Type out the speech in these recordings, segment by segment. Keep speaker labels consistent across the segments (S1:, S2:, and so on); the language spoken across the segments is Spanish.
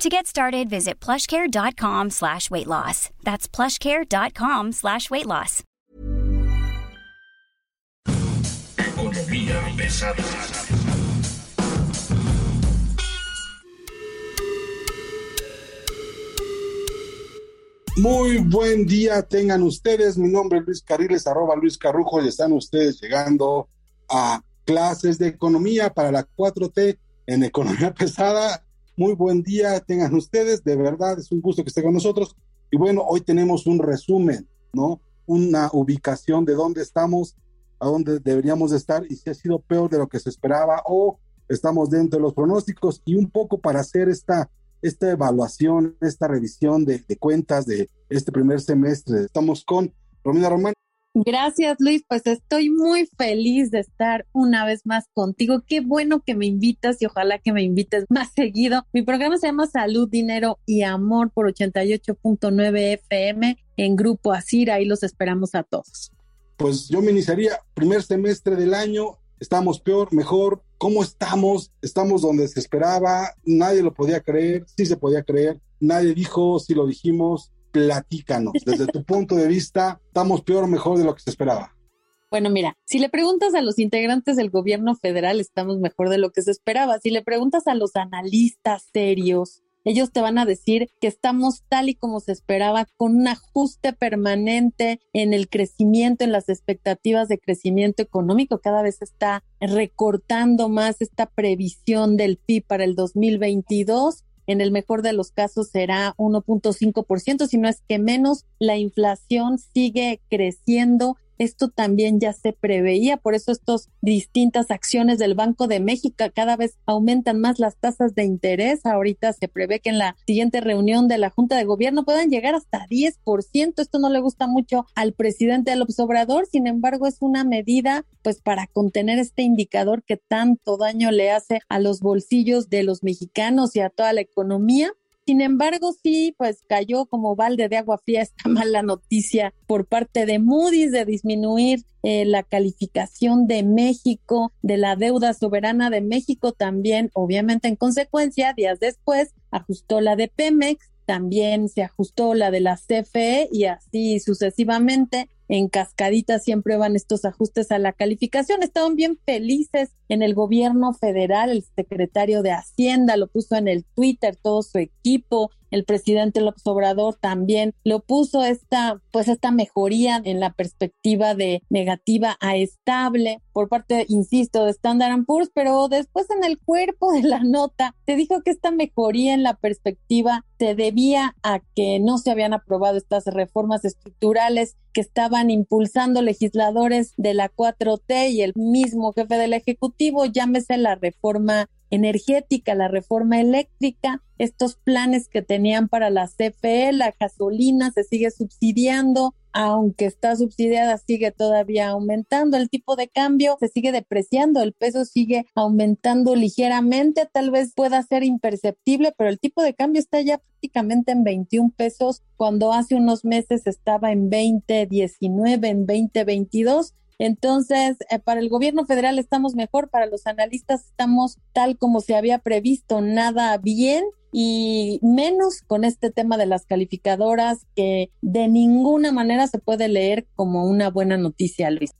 S1: To get started, visit plushcare.com slash weight loss. That's plushcare.com slash weight loss.
S2: Economía pesada.
S3: Muy buen día tengan ustedes. Mi nombre es Luis Carriles, arroba Luis Carrujo, y están ustedes llegando a clases de economía para la 4T en economía pesada. Muy buen día tengan ustedes, de verdad es un gusto que estén con nosotros. Y bueno, hoy tenemos un resumen, ¿no? Una ubicación de dónde estamos, a dónde deberíamos estar y si ha sido peor de lo que se esperaba o estamos dentro de los pronósticos y un poco para hacer esta esta evaluación, esta revisión de, de, cuentas de este primer semestre. Estamos con Romina Román.
S4: Gracias Luis, pues estoy muy feliz de estar una vez más contigo. Qué bueno que me invitas y ojalá que me invites más seguido. Mi programa se llama Salud, Dinero y Amor por 88.9 FM en Grupo Asir. Ahí los esperamos a todos.
S3: Pues yo me iniciaría primer semestre del año. Estamos peor, mejor, ¿Cómo estamos? Estamos donde se esperaba, nadie lo podía creer, sí se podía creer, nadie dijo, si lo dijimos, platícanos. Desde tu punto de vista, ¿estamos peor o mejor de lo que se esperaba?
S4: Bueno, mira, si le preguntas a los integrantes del gobierno federal, estamos mejor de lo que se esperaba. Si le preguntas a los analistas serios, ellos te van a decir que estamos tal y como se esperaba, con un ajuste permanente en el crecimiento, en las expectativas de crecimiento económico. Cada vez está recortando más esta previsión del PIB para el 2022 en el mejor de los casos será 1.5%, si no es que menos. La inflación sigue creciendo esto también ya se preveía, por eso estas distintas acciones del Banco de México cada vez aumentan más las tasas de interés. Ahorita se prevé que en la siguiente reunión de la Junta de Gobierno puedan llegar hasta 10%. Esto no le gusta mucho al presidente López Obrador, sin embargo es una medida pues para contener este indicador que tanto daño le hace a los bolsillos de los mexicanos y a toda la economía. Sin embargo, sí, pues cayó como balde de agua fría esta mala noticia por parte de Moody's de disminuir eh, la calificación de México, de la deuda soberana de México también, obviamente en consecuencia, días después, ajustó la de Pemex, también se ajustó la de la CFE y así sucesivamente en cascadita siempre van estos ajustes a la calificación. Estaban bien felices en el gobierno federal, el secretario de Hacienda lo puso en el Twitter, todo su equipo, el presidente López Obrador también lo puso esta, pues esta mejoría en la perspectiva de negativa a estable por parte, insisto, de Standard Poor's, pero después en el cuerpo de la nota se dijo que esta mejoría en la perspectiva se debía a que no se habían aprobado estas reformas estructurales que estaban impulsando legisladores de la 4T y el mismo jefe del Ejecutivo, llámese la reforma energética, la reforma eléctrica, estos planes que tenían para la CFE, la gasolina se sigue subsidiando, aunque está subsidiada, sigue todavía aumentando, el tipo de cambio se sigue depreciando, el peso sigue aumentando ligeramente, tal vez pueda ser imperceptible, pero el tipo de cambio está ya prácticamente en 21 pesos, cuando hace unos meses estaba en 20, 19, en 20, 22 entonces, eh, para el gobierno federal estamos mejor, para los analistas estamos tal como se había previsto, nada bien y menos con este tema de las calificadoras que de ninguna manera se puede leer como una buena noticia, Luis.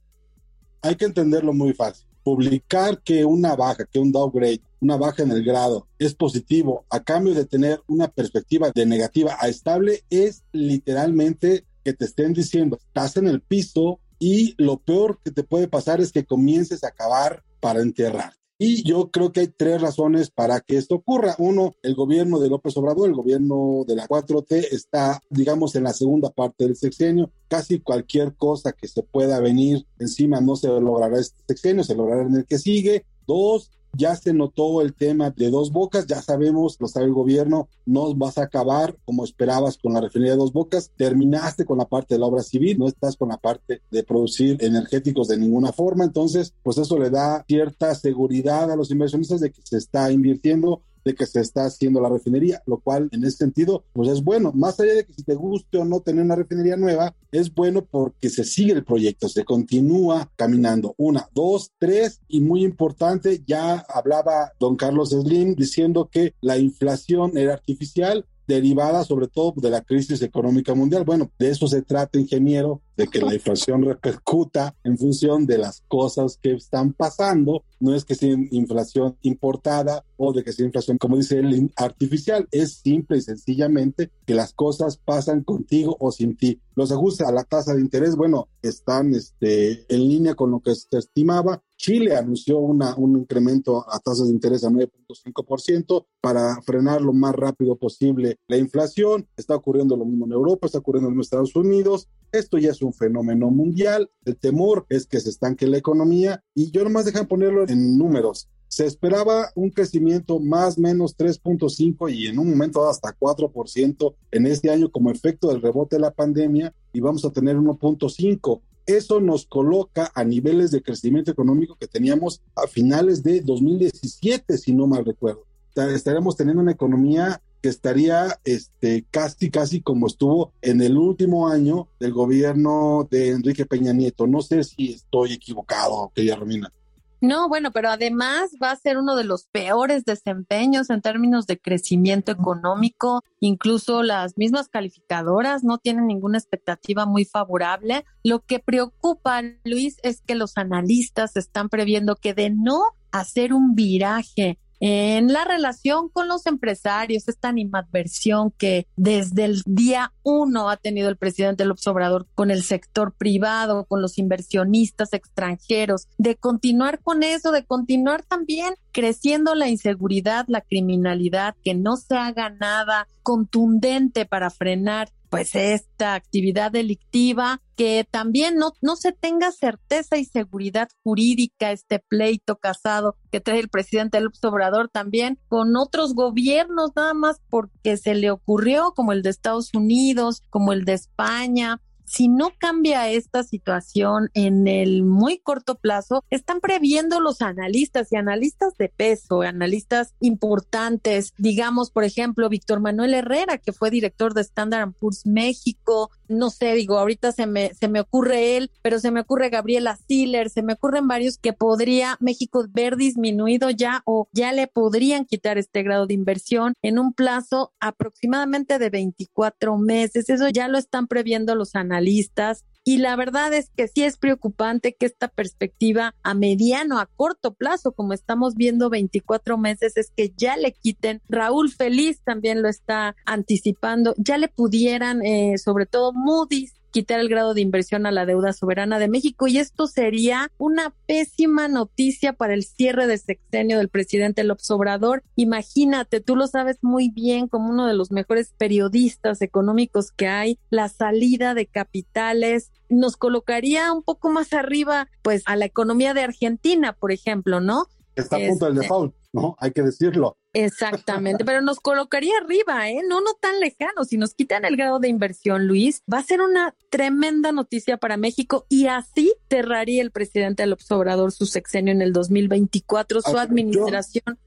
S3: Hay que entenderlo muy fácil. Publicar que una baja, que un downgrade, una baja en el grado es positivo a cambio de tener una perspectiva de negativa a estable es literalmente que te estén diciendo, estás en el piso, y lo peor que te puede pasar es que comiences a acabar para enterrar. Y yo creo que hay tres razones para que esto ocurra. Uno, el gobierno de López Obrador, el gobierno de la 4T está, digamos, en la segunda parte del sexenio. Casi cualquier cosa que se pueda venir encima no se logrará este sexenio, se logrará en el que sigue. Dos, ya se notó el tema de dos bocas, ya sabemos, lo sabe el gobierno, no vas a acabar como esperabas con la refinería de dos bocas, terminaste con la parte de la obra civil, no estás con la parte de producir energéticos de ninguna forma, entonces pues eso le da cierta seguridad a los inversionistas de que se está invirtiendo de que se está haciendo la refinería, lo cual en ese sentido pues es bueno, más allá de que si te guste o no tener una refinería nueva, es bueno porque se sigue el proyecto, se continúa caminando. Una, dos, tres y muy importante, ya hablaba don Carlos Slim diciendo que la inflación era artificial, derivada sobre todo de la crisis económica mundial. Bueno, de eso se trata, ingeniero, de que la inflación repercuta en función de las cosas que están pasando. No es que sea inflación importada o de que sea inflación, como dice él, artificial. Es simple y sencillamente que las cosas pasan contigo o sin ti. Los ajustes a la tasa de interés, bueno, están este, en línea con lo que se estimaba. Chile anunció una, un incremento a tasas de interés a 9.5% para frenar lo más rápido posible la inflación. Está ocurriendo lo mismo en Europa, está ocurriendo en Estados Unidos. Esto ya es un fenómeno mundial. El temor es que se estanque la economía y yo nomás dejan ponerlo en números. Se esperaba un crecimiento más o menos 3.5 y en un momento hasta 4% en este año como efecto del rebote de la pandemia y vamos a tener 1.5. Eso nos coloca a niveles de crecimiento económico que teníamos a finales de 2017, si no mal recuerdo. Estaremos teniendo una economía que estaría este, casi, casi como estuvo en el último año del gobierno de Enrique Peña Nieto. No sé si estoy equivocado, querida Romina.
S4: No, bueno, pero además va a ser uno de los peores desempeños en términos de crecimiento económico. Incluso las mismas calificadoras no tienen ninguna expectativa muy favorable. Lo que preocupa, Luis, es que los analistas están previendo que de no hacer un viraje en la relación con los empresarios, esta animadversión que desde el día uno ha tenido el presidente López Obrador con el sector privado, con los inversionistas extranjeros, de continuar con eso, de continuar también creciendo la inseguridad, la criminalidad, que no se haga nada contundente para frenar pues esta actividad delictiva, que también no, no se tenga certeza y seguridad jurídica, este pleito casado que trae el presidente López Obrador también con otros gobiernos, nada más porque se le ocurrió, como el de Estados Unidos, como el de España, si no cambia esta situación en el muy corto plazo, están previendo los analistas y analistas de peso, analistas importantes, digamos, por ejemplo, Víctor Manuel Herrera, que fue director de Standard Poor's México, no sé, digo, ahorita se me, se me ocurre él, pero se me ocurre Gabriela Siller, se me ocurren varios que podría México ver disminuido ya o ya le podrían quitar este grado de inversión en un plazo aproximadamente de 24 meses. Eso ya lo están previendo los analistas y la verdad es que sí es preocupante que esta perspectiva a mediano, a corto plazo, como estamos viendo 24 meses, es que ya le quiten. Raúl Feliz también lo está anticipando, ya le pudieran, eh, sobre todo Moody's, quitar el grado de inversión a la deuda soberana de México y esto sería una pésima noticia para el cierre de sexenio del presidente López Obrador. Imagínate, tú lo sabes muy bien como uno de los mejores periodistas económicos que hay, la salida de capitales nos colocaría un poco más arriba pues a la economía de Argentina, por ejemplo, ¿no?
S3: Está a punto del este, default, ¿no? Hay que decirlo.
S4: Exactamente, pero nos colocaría arriba, ¿eh? No, no tan lejano. Si nos quitan el grado de inversión, Luis, va a ser una tremenda noticia para México y así cerraría el presidente López Obrador su sexenio en el 2024, su administración.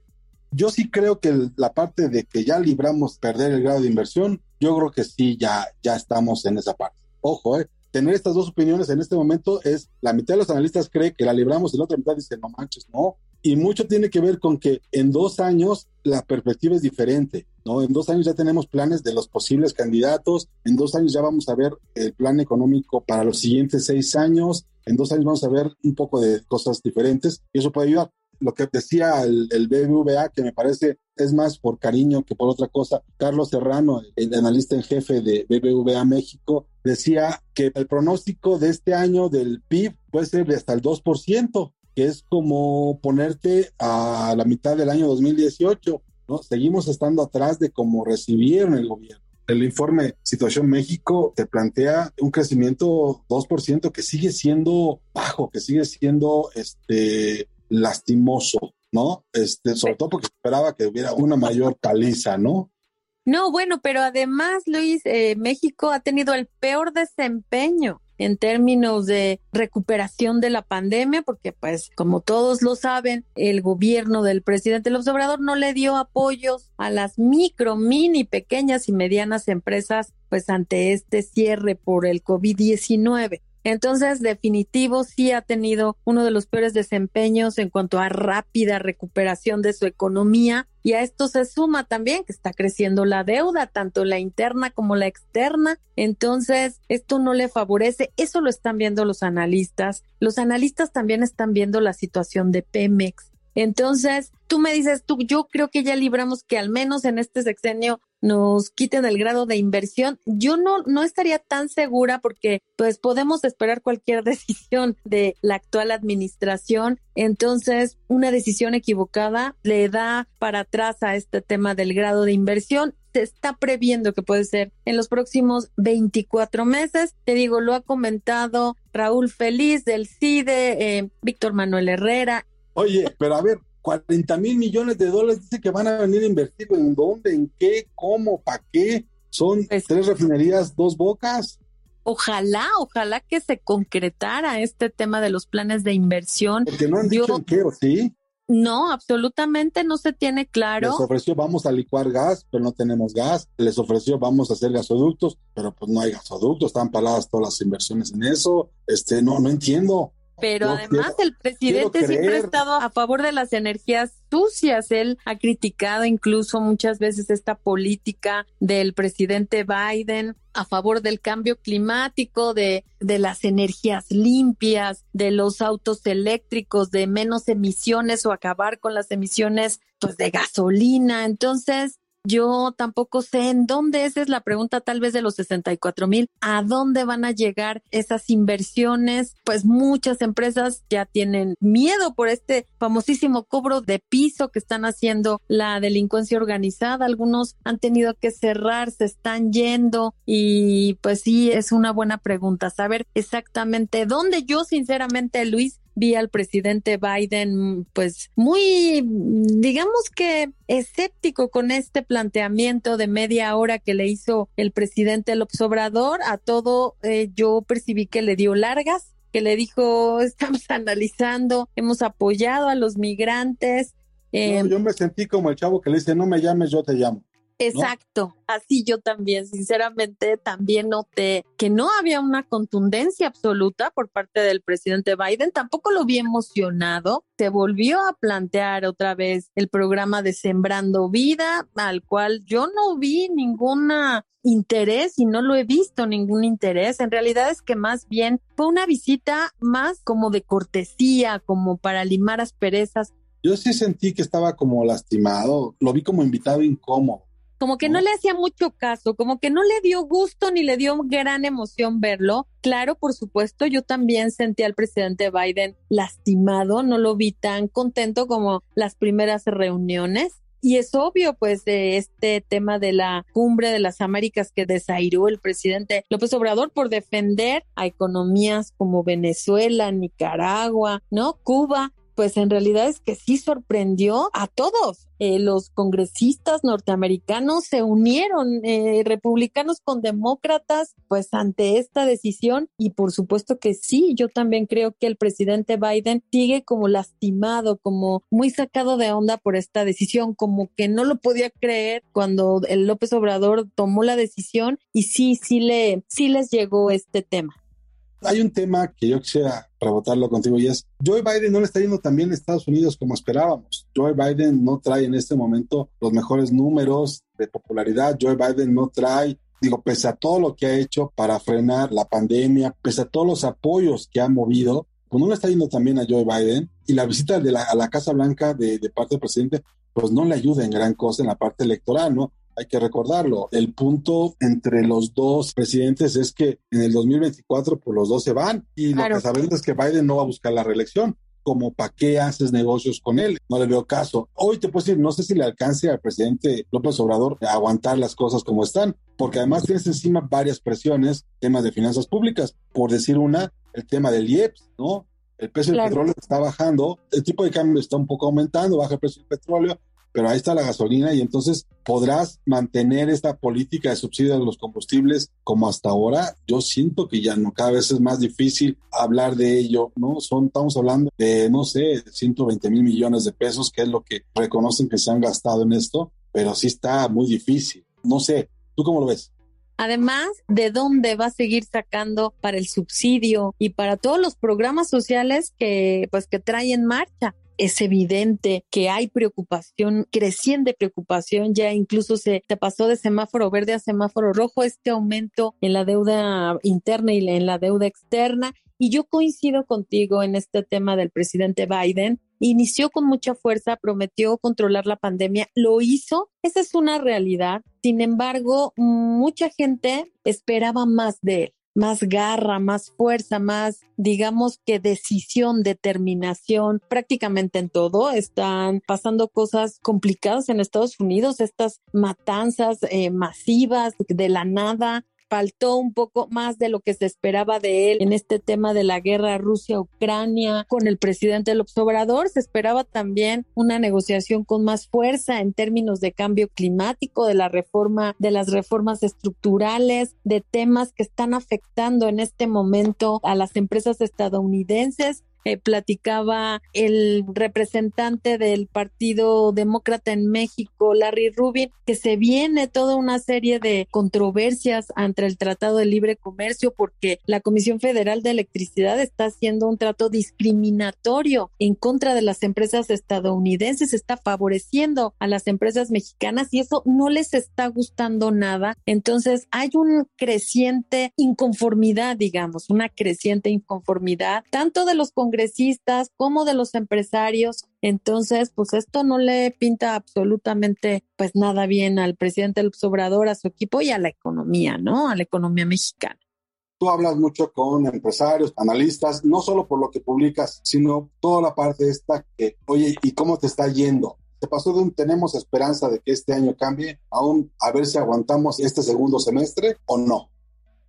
S3: Yo, sí creo que la parte de que ya libramos perder el grado de inversión, yo creo que sí, ya, ya estamos en esa parte. Ojo, ¿eh? tener estas dos opiniones en este momento es, la mitad de los analistas cree que la libramos y la otra mitad dice, no manches, no. Y mucho tiene que ver con que en dos años la perspectiva es diferente, ¿no? En dos años ya tenemos planes de los posibles candidatos, en dos años ya vamos a ver el plan económico para los siguientes seis años, en dos años vamos a ver un poco de cosas diferentes y eso puede ayudar lo que decía el, el, BBVA, que me parece es más por cariño que por otra cosa. Carlos Serrano, el analista en jefe de BBVA México, decía que el pronóstico de este año del PIB puede ser de hasta el 2%, que es como ponerte a la mitad del año 2018. ¿no? Seguimos estando atrás de cómo recibieron el gobierno. El informe Situación México te plantea un crecimiento 2% que sigue siendo bajo, que sigue siendo este, lastimoso. ¿no? Este, sobre todo porque esperaba que hubiera una mayor paliza, ¿no?
S4: No, bueno, pero además, Luis, eh, México ha tenido el peor desempeño en términos de recuperación de la pandemia, porque pues como todos lo saben, el gobierno del presidente López Obrador no le dio apoyos a las micro, mini, pequeñas y medianas empresas pues ante este cierre por el COVID-19. Entonces, definitivo, sí ha tenido uno de los peores desempeños en cuanto a rápida recuperación de su economía. Y a esto se suma también que está creciendo la deuda, tanto la interna como la externa. Entonces, esto no le favorece. Eso lo están viendo los analistas. Los analistas también están viendo la situación de Pemex. Entonces, tú me dices, tú, yo creo que ya libramos que al menos en este sexenio nos quiten el grado de inversión. Yo no, no estaría tan segura porque pues podemos esperar cualquier decisión de la actual administración. Entonces, una decisión equivocada le da para atrás a este tema del grado de inversión. Se está previendo que puede ser en los próximos 24 meses. Te digo, lo ha comentado Raúl Feliz del CIDE, eh, Víctor Manuel Herrera,
S3: Oye, pero a ver, 40 mil millones de dólares dice que van a venir a invertir en dónde, en qué, cómo, para qué. Son pues tres refinerías, dos bocas.
S4: Ojalá, ojalá que se concretara este tema de los planes de inversión.
S3: Porque no han dicho en qué, ¿o sí?
S4: No, absolutamente no se tiene claro.
S3: Les ofreció vamos a licuar gas, pero no tenemos gas. Les ofreció vamos a hacer gasoductos, pero pues no hay gasoductos, están paradas todas las inversiones en eso. Este, no, no entiendo.
S4: Pero además el presidente siempre ha estado a favor de las energías sucias. Él ha criticado incluso muchas veces esta política del presidente Biden a favor del cambio climático, de, de las energías limpias, de los autos eléctricos, de menos emisiones o acabar con las emisiones pues de gasolina. Entonces, yo tampoco sé en dónde, esa es la pregunta tal vez de los 64 mil, ¿a dónde van a llegar esas inversiones? Pues muchas empresas ya tienen miedo por este famosísimo cobro de piso que están haciendo la delincuencia organizada. Algunos han tenido que cerrar, se están yendo y pues sí, es una buena pregunta saber exactamente dónde yo sinceramente, Luis, vi al presidente Biden pues muy, digamos que escéptico con este planteamiento de media hora que le hizo el presidente López Obrador. A todo eh, yo percibí que le dio largas, que le dijo, estamos analizando, hemos apoyado a los migrantes.
S3: Eh, yo me sentí como el chavo que le dice, no me llames, yo te llamo.
S4: Exacto, así yo también, sinceramente, también noté que no había una contundencia absoluta por parte del presidente Biden, tampoco lo vi emocionado, se volvió a plantear otra vez el programa de Sembrando Vida, al cual yo no vi ninguna interés y no lo he visto ningún interés. En realidad es que más bien fue una visita más como de cortesía, como para limar asperezas.
S3: Yo sí sentí que estaba como lastimado, lo vi como invitado incómodo
S4: como que no le hacía mucho caso, como que no le dio gusto ni le dio gran emoción verlo. Claro, por supuesto, yo también sentí al presidente Biden lastimado, no lo vi tan contento como las primeras reuniones. Y es obvio, pues, de este tema de la cumbre de las Américas que desairó el presidente López Obrador por defender a economías como Venezuela, Nicaragua, ¿no? Cuba, pues en realidad es que sí sorprendió a todos. Eh, los congresistas norteamericanos se unieron, eh, republicanos con demócratas, pues ante esta decisión y por supuesto que sí, yo también creo que el presidente Biden sigue como lastimado, como muy sacado de onda por esta decisión, como que no lo podía creer cuando el López Obrador tomó la decisión y sí, sí le, sí les llegó este tema
S3: hay un tema que yo quisiera rebotarlo contigo y es, Joe Biden no le está yendo tan bien a Estados Unidos como esperábamos. Joe Biden no trae en este momento los mejores números de popularidad. Joe Biden no trae, digo, pese a todo lo que ha hecho para frenar la pandemia, pese a todos los apoyos que ha movido, pues no le está yendo tan bien a Joe Biden. Y la visita de la, a la Casa Blanca de, de parte del presidente, pues no le ayuda en gran cosa en la parte electoral, ¿no? Hay que recordarlo. El punto entre los dos presidentes es que en el 2024 pues los dos se van y lo que sabemos es que Biden no va a buscar la reelección. Como para qué haces negocios con él, no le veo caso. Hoy te puedo decir, no sé si le alcance al presidente López Obrador a aguantar las cosas como están, porque además tienes encima varias presiones, temas de finanzas públicas, por decir una, el tema del IEPS, ¿no? El precio del petróleo está bajando, el tipo de cambio está un poco aumentando, baja el precio del petróleo, pero ahí está la gasolina y entonces podrás mantener esta política de subsidio de los combustibles como hasta ahora. Yo siento que ya no, cada vez es más difícil hablar de ello, ¿no? Son, estamos hablando de, no sé, 120 mil millones de pesos, que es lo que reconocen que se han gastado en esto, pero sí está muy difícil. No sé, ¿tú cómo lo ves?
S4: Además, ¿de dónde va a seguir sacando para el subsidio y para todos los programas sociales que pues que trae en marcha? Es evidente que hay preocupación, creciente preocupación, ya incluso se pasó de semáforo verde a semáforo rojo este aumento en la deuda interna y en la deuda externa. Y yo coincido contigo en este tema del presidente Biden. Inició con mucha fuerza, prometió controlar la pandemia, lo hizo, esa es una realidad. Sin embargo, mucha gente esperaba más de él más garra, más fuerza, más, digamos que decisión, determinación, prácticamente en todo. Están pasando cosas complicadas en Estados Unidos, estas matanzas eh, masivas de la nada, faltó un poco más de lo que se esperaba de él en este tema de la guerra Rusia-Ucrania con el presidente López Obrador. Se esperaba también una negociación con más fuerza en términos de cambio climático, de la reforma, de las reformas estructurales, de temas que están afectando en este momento a las empresas estadounidenses eh, platicaba el representante del Partido Demócrata en México, Larry Rubin, que se viene toda una serie de controversias ante el Tratado de Libre Comercio porque la Comisión Federal de Electricidad está haciendo un trato discriminatorio en contra de las empresas estadounidenses, está favoreciendo a las empresas mexicanas y eso no les está gustando nada. Entonces hay un creciente inconformidad, digamos, una creciente inconformidad tanto de los congresistas como de los empresarios. Entonces, pues esto no le pinta absolutamente pues nada bien al presidente del Obrador, a su equipo y a la economía, ¿no? A la economía mexicana.
S3: Tú hablas mucho con empresarios, analistas, no solo por lo que publicas, sino toda la parte esta que, oye, ¿y cómo te está yendo? Se pasó de un tenemos esperanza de que este año cambie a un a ver si aguantamos este segundo semestre o no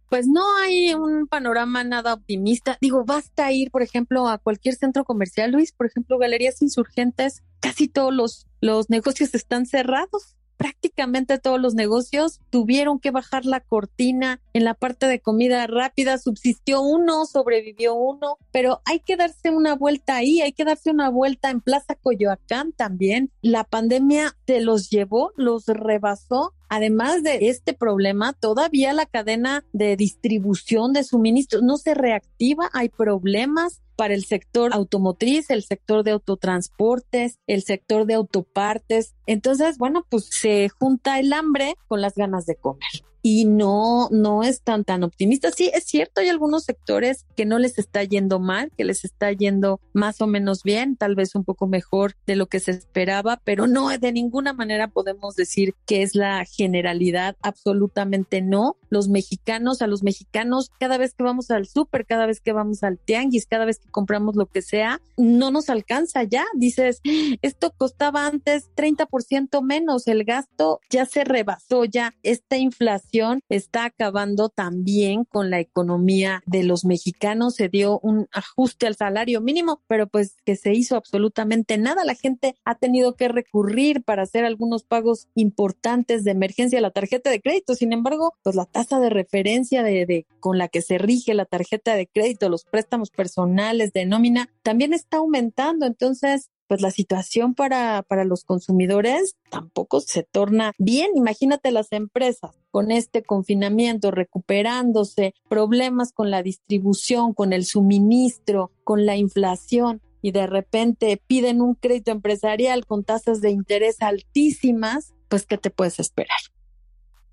S4: pues no hay un panorama nada optimista. Digo, basta ir, por ejemplo, a cualquier centro comercial, Luis, por ejemplo, Galerías Insurgentes, casi todos los, los negocios están cerrados. Prácticamente todos los negocios tuvieron que bajar la cortina en la parte de comida rápida. Subsistió uno, sobrevivió uno, pero hay que darse una vuelta ahí, hay que darse una vuelta en Plaza Coyoacán también. La pandemia se los llevó, los rebasó Además de este problema, todavía la cadena de distribución de suministros no se reactiva, hay problemas para el sector automotriz, el sector de autotransportes, el sector de autopartes. Entonces, bueno, pues se junta el hambre con las ganas de comer y no, no están tan optimistas. Sí, es cierto, hay algunos sectores que no les está yendo mal, que les está yendo más o menos bien, tal vez un poco mejor de lo que se esperaba, pero no, de ninguna manera podemos decir que es la generalidad, absolutamente no. Los mexicanos, a los mexicanos, cada vez que vamos al súper, cada vez que vamos al tianguis, cada vez que compramos lo que sea, no nos alcanza ya. Dices, esto costaba antes 30% menos, el gasto ya se rebasó, ya esta inflación está acabando también con la economía de los mexicanos. Se dio un ajuste al salario mínimo, pero pues que se hizo absolutamente nada. La gente ha tenido que recurrir para hacer algunos pagos importantes de emergencia a la tarjeta de crédito. Sin embargo, pues la tasa de referencia de con la que se rige la tarjeta de crédito, los préstamos personales de nómina, también está aumentando. Entonces, pues la situación para, para los consumidores tampoco se torna bien. Imagínate las empresas con este confinamiento recuperándose, problemas con la distribución, con el suministro, con la inflación y de repente piden un crédito empresarial con tasas de interés altísimas, pues ¿qué te puedes esperar?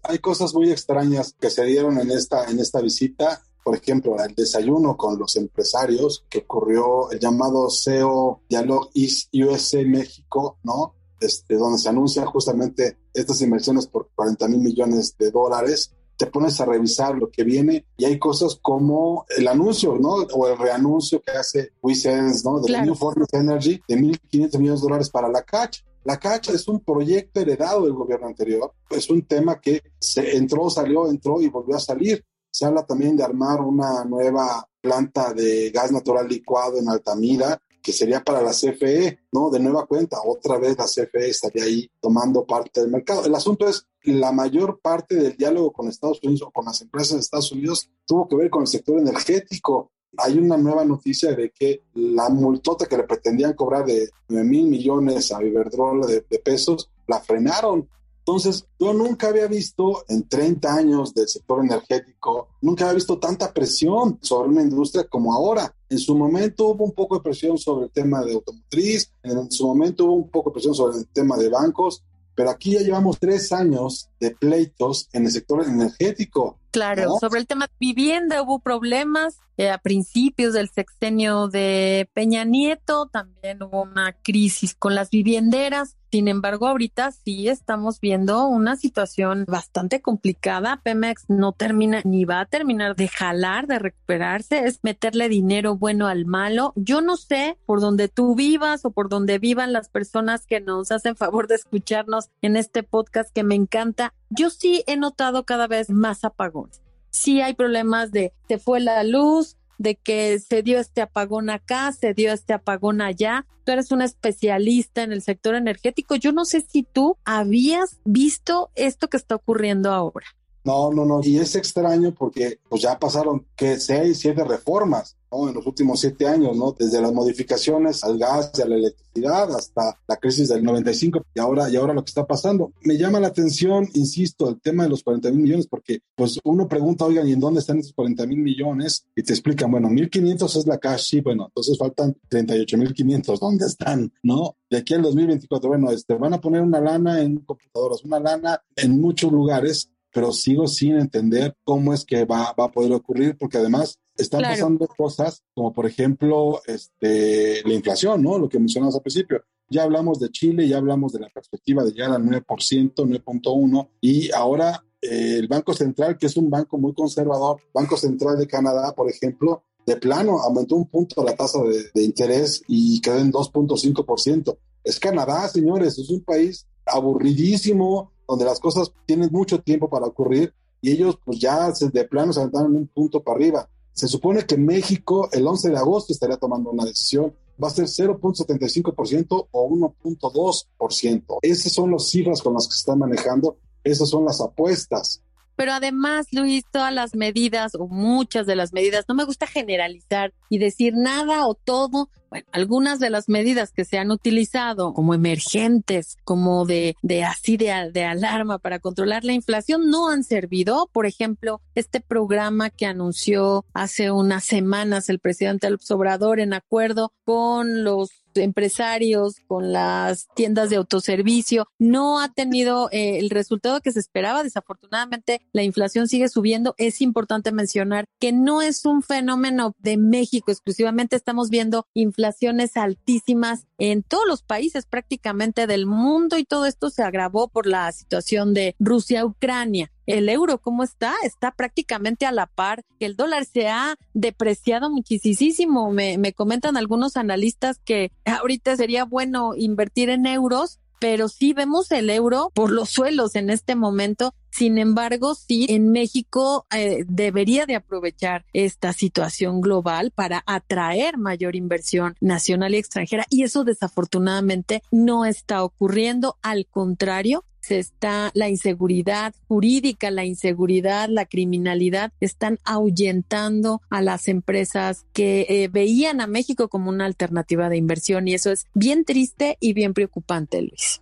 S3: Hay cosas muy extrañas que se dieron en esta, en esta visita por ejemplo, el desayuno con los empresarios que ocurrió el llamado CEO Dialog East USA México, ¿no? Este, donde se anuncian justamente estas inversiones por 40 mil millones de dólares, te pones a revisar lo que viene y hay cosas como el anuncio, ¿no? O el reanuncio que hace WeSense, ¿no? De New Fortress Energy de 1.500 millones de dólares para la CACH. La CACH es un proyecto heredado del gobierno anterior, es un tema que se entró, salió, entró y volvió a salir. Se habla también de armar una nueva planta de gas natural licuado en Altamira, que sería para la CFE, ¿no? De nueva cuenta, otra vez la CFE estaría ahí tomando parte del mercado. El asunto es, la mayor parte del diálogo con Estados Unidos o con las empresas de Estados Unidos tuvo que ver con el sector energético. Hay una nueva noticia de que la multota que le pretendían cobrar de 9 mil millones a Iberdrola de, de pesos, la frenaron entonces, yo nunca había visto en 30 años del sector energético, nunca había visto tanta presión sobre una industria como ahora. En su momento hubo un poco de presión sobre el tema de automotriz, en su momento hubo un poco de presión sobre el tema de bancos, pero aquí ya llevamos tres años de pleitos en el sector energético.
S4: Claro, sobre el tema de vivienda hubo problemas eh, a principios del sexenio de Peña Nieto, también hubo una crisis con las vivienderas sin embargo, ahorita sí estamos viendo una situación bastante complicada. Pemex no termina ni va a terminar de jalar, de recuperarse, es meterle dinero bueno al malo. Yo no sé por dónde tú vivas o por dónde vivan las personas que nos hacen favor de escucharnos en este podcast que me encanta. Yo sí he notado cada vez más apagones. Sí hay problemas de se fue la luz, de que se dio este apagón acá, se dio este apagón allá. Tú eres una especialista en el sector energético. Yo no sé si tú habías visto esto que está ocurriendo ahora.
S3: No, no, no. Y es extraño porque pues ya pasaron que seis, siete reformas en los últimos siete años, ¿no? Desde las modificaciones al gas y a la electricidad hasta la crisis del 95 y ahora, y ahora lo que está pasando. Me llama la atención, insisto, el tema de los 40 mil millones, porque pues uno pregunta, oigan, ¿y en dónde están esos 40 mil millones? Y te explican, bueno, 1.500 es la cash, sí, bueno, entonces faltan 38 mil 500, ¿dónde están? ¿No? De aquí al 2024, bueno, este, van a poner una lana en computadoras, una lana en muchos lugares, pero sigo sin entender cómo es que va, va a poder ocurrir, porque además están pasando cosas como, por ejemplo, este, la inflación, ¿no? Lo que mencionamos al principio. Ya hablamos de Chile, ya hablamos de la perspectiva de llegar al 9%, 9.1%, y ahora eh, el Banco Central, que es un banco muy conservador, Banco Central de Canadá, por ejemplo, de plano aumentó un punto la tasa de, de interés y quedó en 2.5%. Es Canadá, señores, es un país aburridísimo, donde las cosas tienen mucho tiempo para ocurrir y ellos pues ya de plano se aventaron un punto para arriba. Se supone que México el 11 de agosto estaría tomando una decisión. Va a ser 0.75% o 1.2%. Esas son las cifras con las que se están manejando. Esas son las apuestas.
S4: Pero además, Luis, todas las medidas o muchas de las medidas, no me gusta generalizar y decir nada o todo. Bueno, algunas de las medidas que se han utilizado como emergentes, como de, de así de, de alarma para controlar la inflación, no han servido. Por ejemplo, este programa que anunció hace unas semanas el presidente López Obrador en acuerdo con los empresarios, con las tiendas de autoservicio, no ha tenido eh, el resultado que se esperaba. Desafortunadamente, la inflación sigue subiendo. Es importante mencionar que no es un fenómeno de México exclusivamente. Estamos viendo inflaciones altísimas en todos los países prácticamente del mundo y todo esto se agravó por la situación de Rusia-Ucrania el euro, ¿cómo está? Está prácticamente a la par. El dólar se ha depreciado muchísimo. Me, me comentan algunos analistas que ahorita sería bueno invertir en euros pero sí vemos el euro por los suelos en este momento. Sin embargo, sí, en México eh, debería de aprovechar esta situación global para atraer mayor inversión nacional y extranjera y eso desafortunadamente no está ocurriendo. Al contrario, se está la inseguridad jurídica, la inseguridad, la criminalidad, están ahuyentando a las empresas que eh, veían a México como una alternativa de inversión y eso es bien triste y bien preocupante, Luis.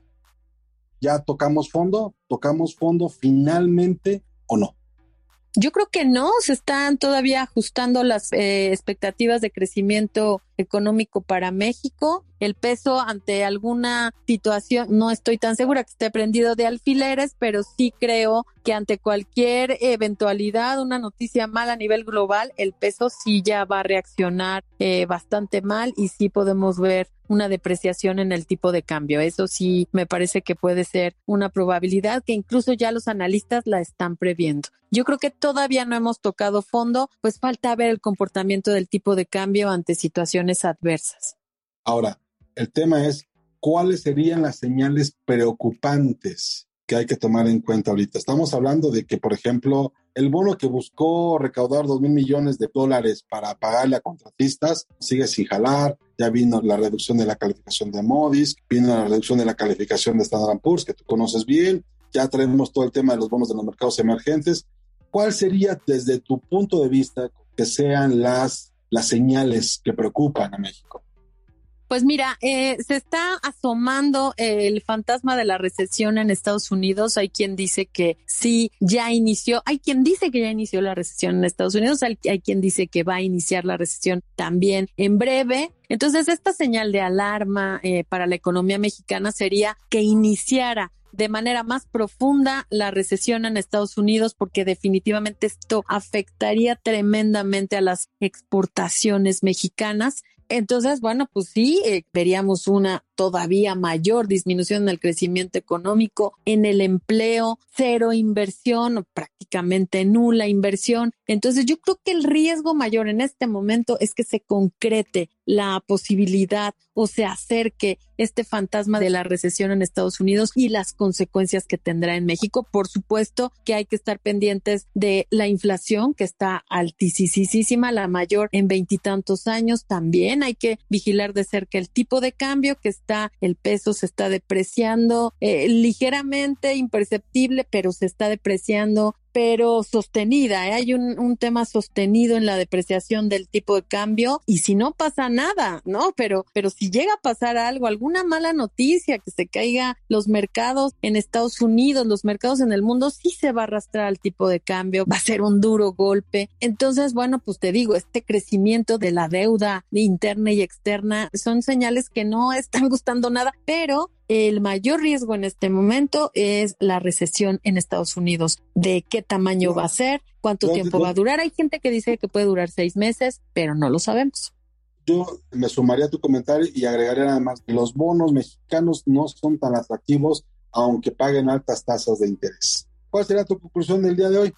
S3: ¿Ya tocamos fondo? ¿Tocamos fondo finalmente o no?
S4: Yo creo que no, se están todavía ajustando las eh, expectativas de crecimiento económico para México. El peso ante alguna situación, no estoy tan segura que esté prendido de alfileres, pero sí creo que ante cualquier eventualidad, una noticia mala a nivel global, el peso sí ya va a reaccionar eh, bastante mal y sí podemos ver una depreciación en el tipo de cambio. Eso sí me parece que puede ser una probabilidad que incluso ya los analistas la están previendo. Yo creo que todavía no hemos tocado fondo, pues falta ver el comportamiento del tipo de cambio ante situaciones adversas.
S3: Ahora, el tema es, ¿cuáles serían las señales preocupantes que hay que tomar en cuenta ahorita. Estamos hablando de que, por ejemplo, el bono que buscó recaudar dos mil millones de dólares para pagarle a contratistas sigue sin jalar. Ya vino la reducción de la calificación de Modis, vino la reducción de la calificación de Standard Poor's, que tú conoces bien. Ya tenemos todo el tema de los bonos de los mercados emergentes. ¿Cuál sería, desde tu punto de vista, que sean las, las señales que preocupan a México?
S4: Pues mira, eh, se está asomando el fantasma de la recesión en Estados Unidos. Hay quien dice que sí, ya inició. Hay quien dice que ya inició la recesión en Estados Unidos. Hay, quien dice que va a iniciar la recesión también en breve. Entonces, esta señal de alarma eh, para la economía mexicana sería que iniciara de manera más profunda la recesión en Estados Unidos porque definitivamente esto afectaría tremendamente a las exportaciones mexicanas. Entonces, bueno, pues sí, eh, veríamos una todavía mayor disminución en el crecimiento económico, en el empleo, cero inversión, prácticamente nula inversión. Entonces, yo creo que el riesgo mayor en este momento es que se concrete la posibilidad o se acerque este fantasma de la recesión en Estados Unidos y las consecuencias que tendrá en México. Por supuesto que hay que estar pendientes de la inflación que está altísima, la mayor en veintitantos años. También hay que vigilar de cerca el tipo de cambio que está, el peso se está depreciando eh, ligeramente, imperceptible, pero se está depreciando pero sostenida. ¿eh? Hay un, un, tema sostenido en la depreciación del tipo de cambio y si no pasa nada, ¿no? Pero, pero si llega a pasar algo, alguna mala noticia, que se caiga los mercados en Estados Unidos, los mercados en el mundo, sí se va a arrastrar al tipo de cambio, va a ser un duro golpe. Entonces, bueno, pues te digo, este crecimiento de la deuda interna y externa son señales que no están gustando nada, pero el mayor riesgo en este momento es la recesión en Estados Unidos. ¿De qué tamaño va a ser? ¿Cuánto tiempo va a durar? Hay gente que dice que puede durar seis meses, pero no lo sabemos.
S3: Yo me sumaría a tu comentario y agregaría nada más que los bonos mexicanos no son tan atractivos aunque paguen altas tasas de interés. ¿Cuál será tu conclusión del día de hoy?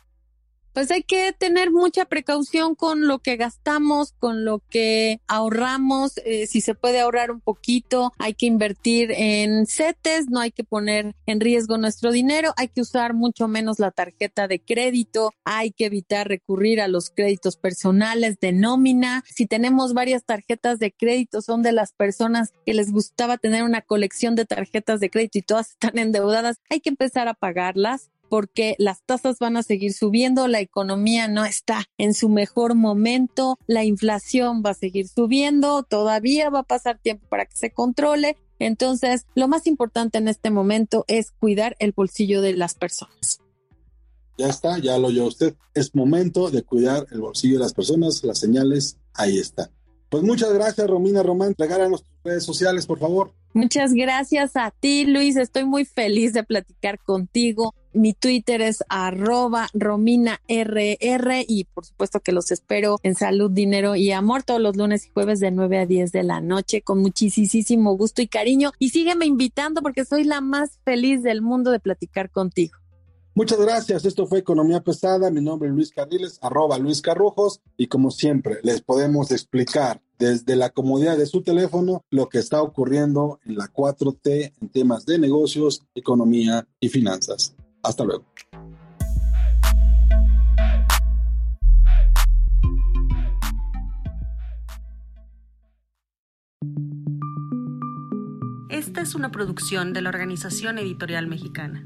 S4: Pues hay que tener mucha precaución con lo que gastamos, con lo que ahorramos. Eh, si se puede ahorrar un poquito, hay que invertir en CETES, no hay que poner en riesgo nuestro dinero, hay que usar mucho menos la tarjeta de crédito, hay que evitar recurrir a los créditos personales de nómina. Si tenemos varias tarjetas de crédito, son de las personas que les gustaba tener una colección de tarjetas de crédito y todas están endeudadas, hay que empezar a pagarlas porque las tasas van a seguir subiendo, la economía no está en su mejor momento, la inflación va a seguir subiendo, todavía va a pasar tiempo para que se controle. Entonces, lo más importante en este momento es cuidar el bolsillo de las personas.
S3: Ya está, ya lo oyó usted. Es momento de cuidar el bolsillo de las personas, las señales, ahí está. Pues muchas gracias, Romina Román. Regálanos tus redes sociales, por favor.
S4: Muchas gracias a ti, Luis. Estoy muy feliz de platicar contigo. Mi Twitter es arroba rominarr y por supuesto que los espero en salud, dinero y amor todos los lunes y jueves de 9 a 10 de la noche con muchísimo gusto y cariño. Y sígueme invitando porque soy la más feliz del mundo de platicar contigo.
S3: Muchas gracias. Esto fue Economía Pesada. Mi nombre es Luis Carriles, arroba Luis Carrujos. Y como siempre, les podemos explicar desde la comodidad de su teléfono lo que está ocurriendo en la 4T en temas de negocios, economía y finanzas. Hasta luego.
S5: Esta es una producción de la Organización Editorial Mexicana.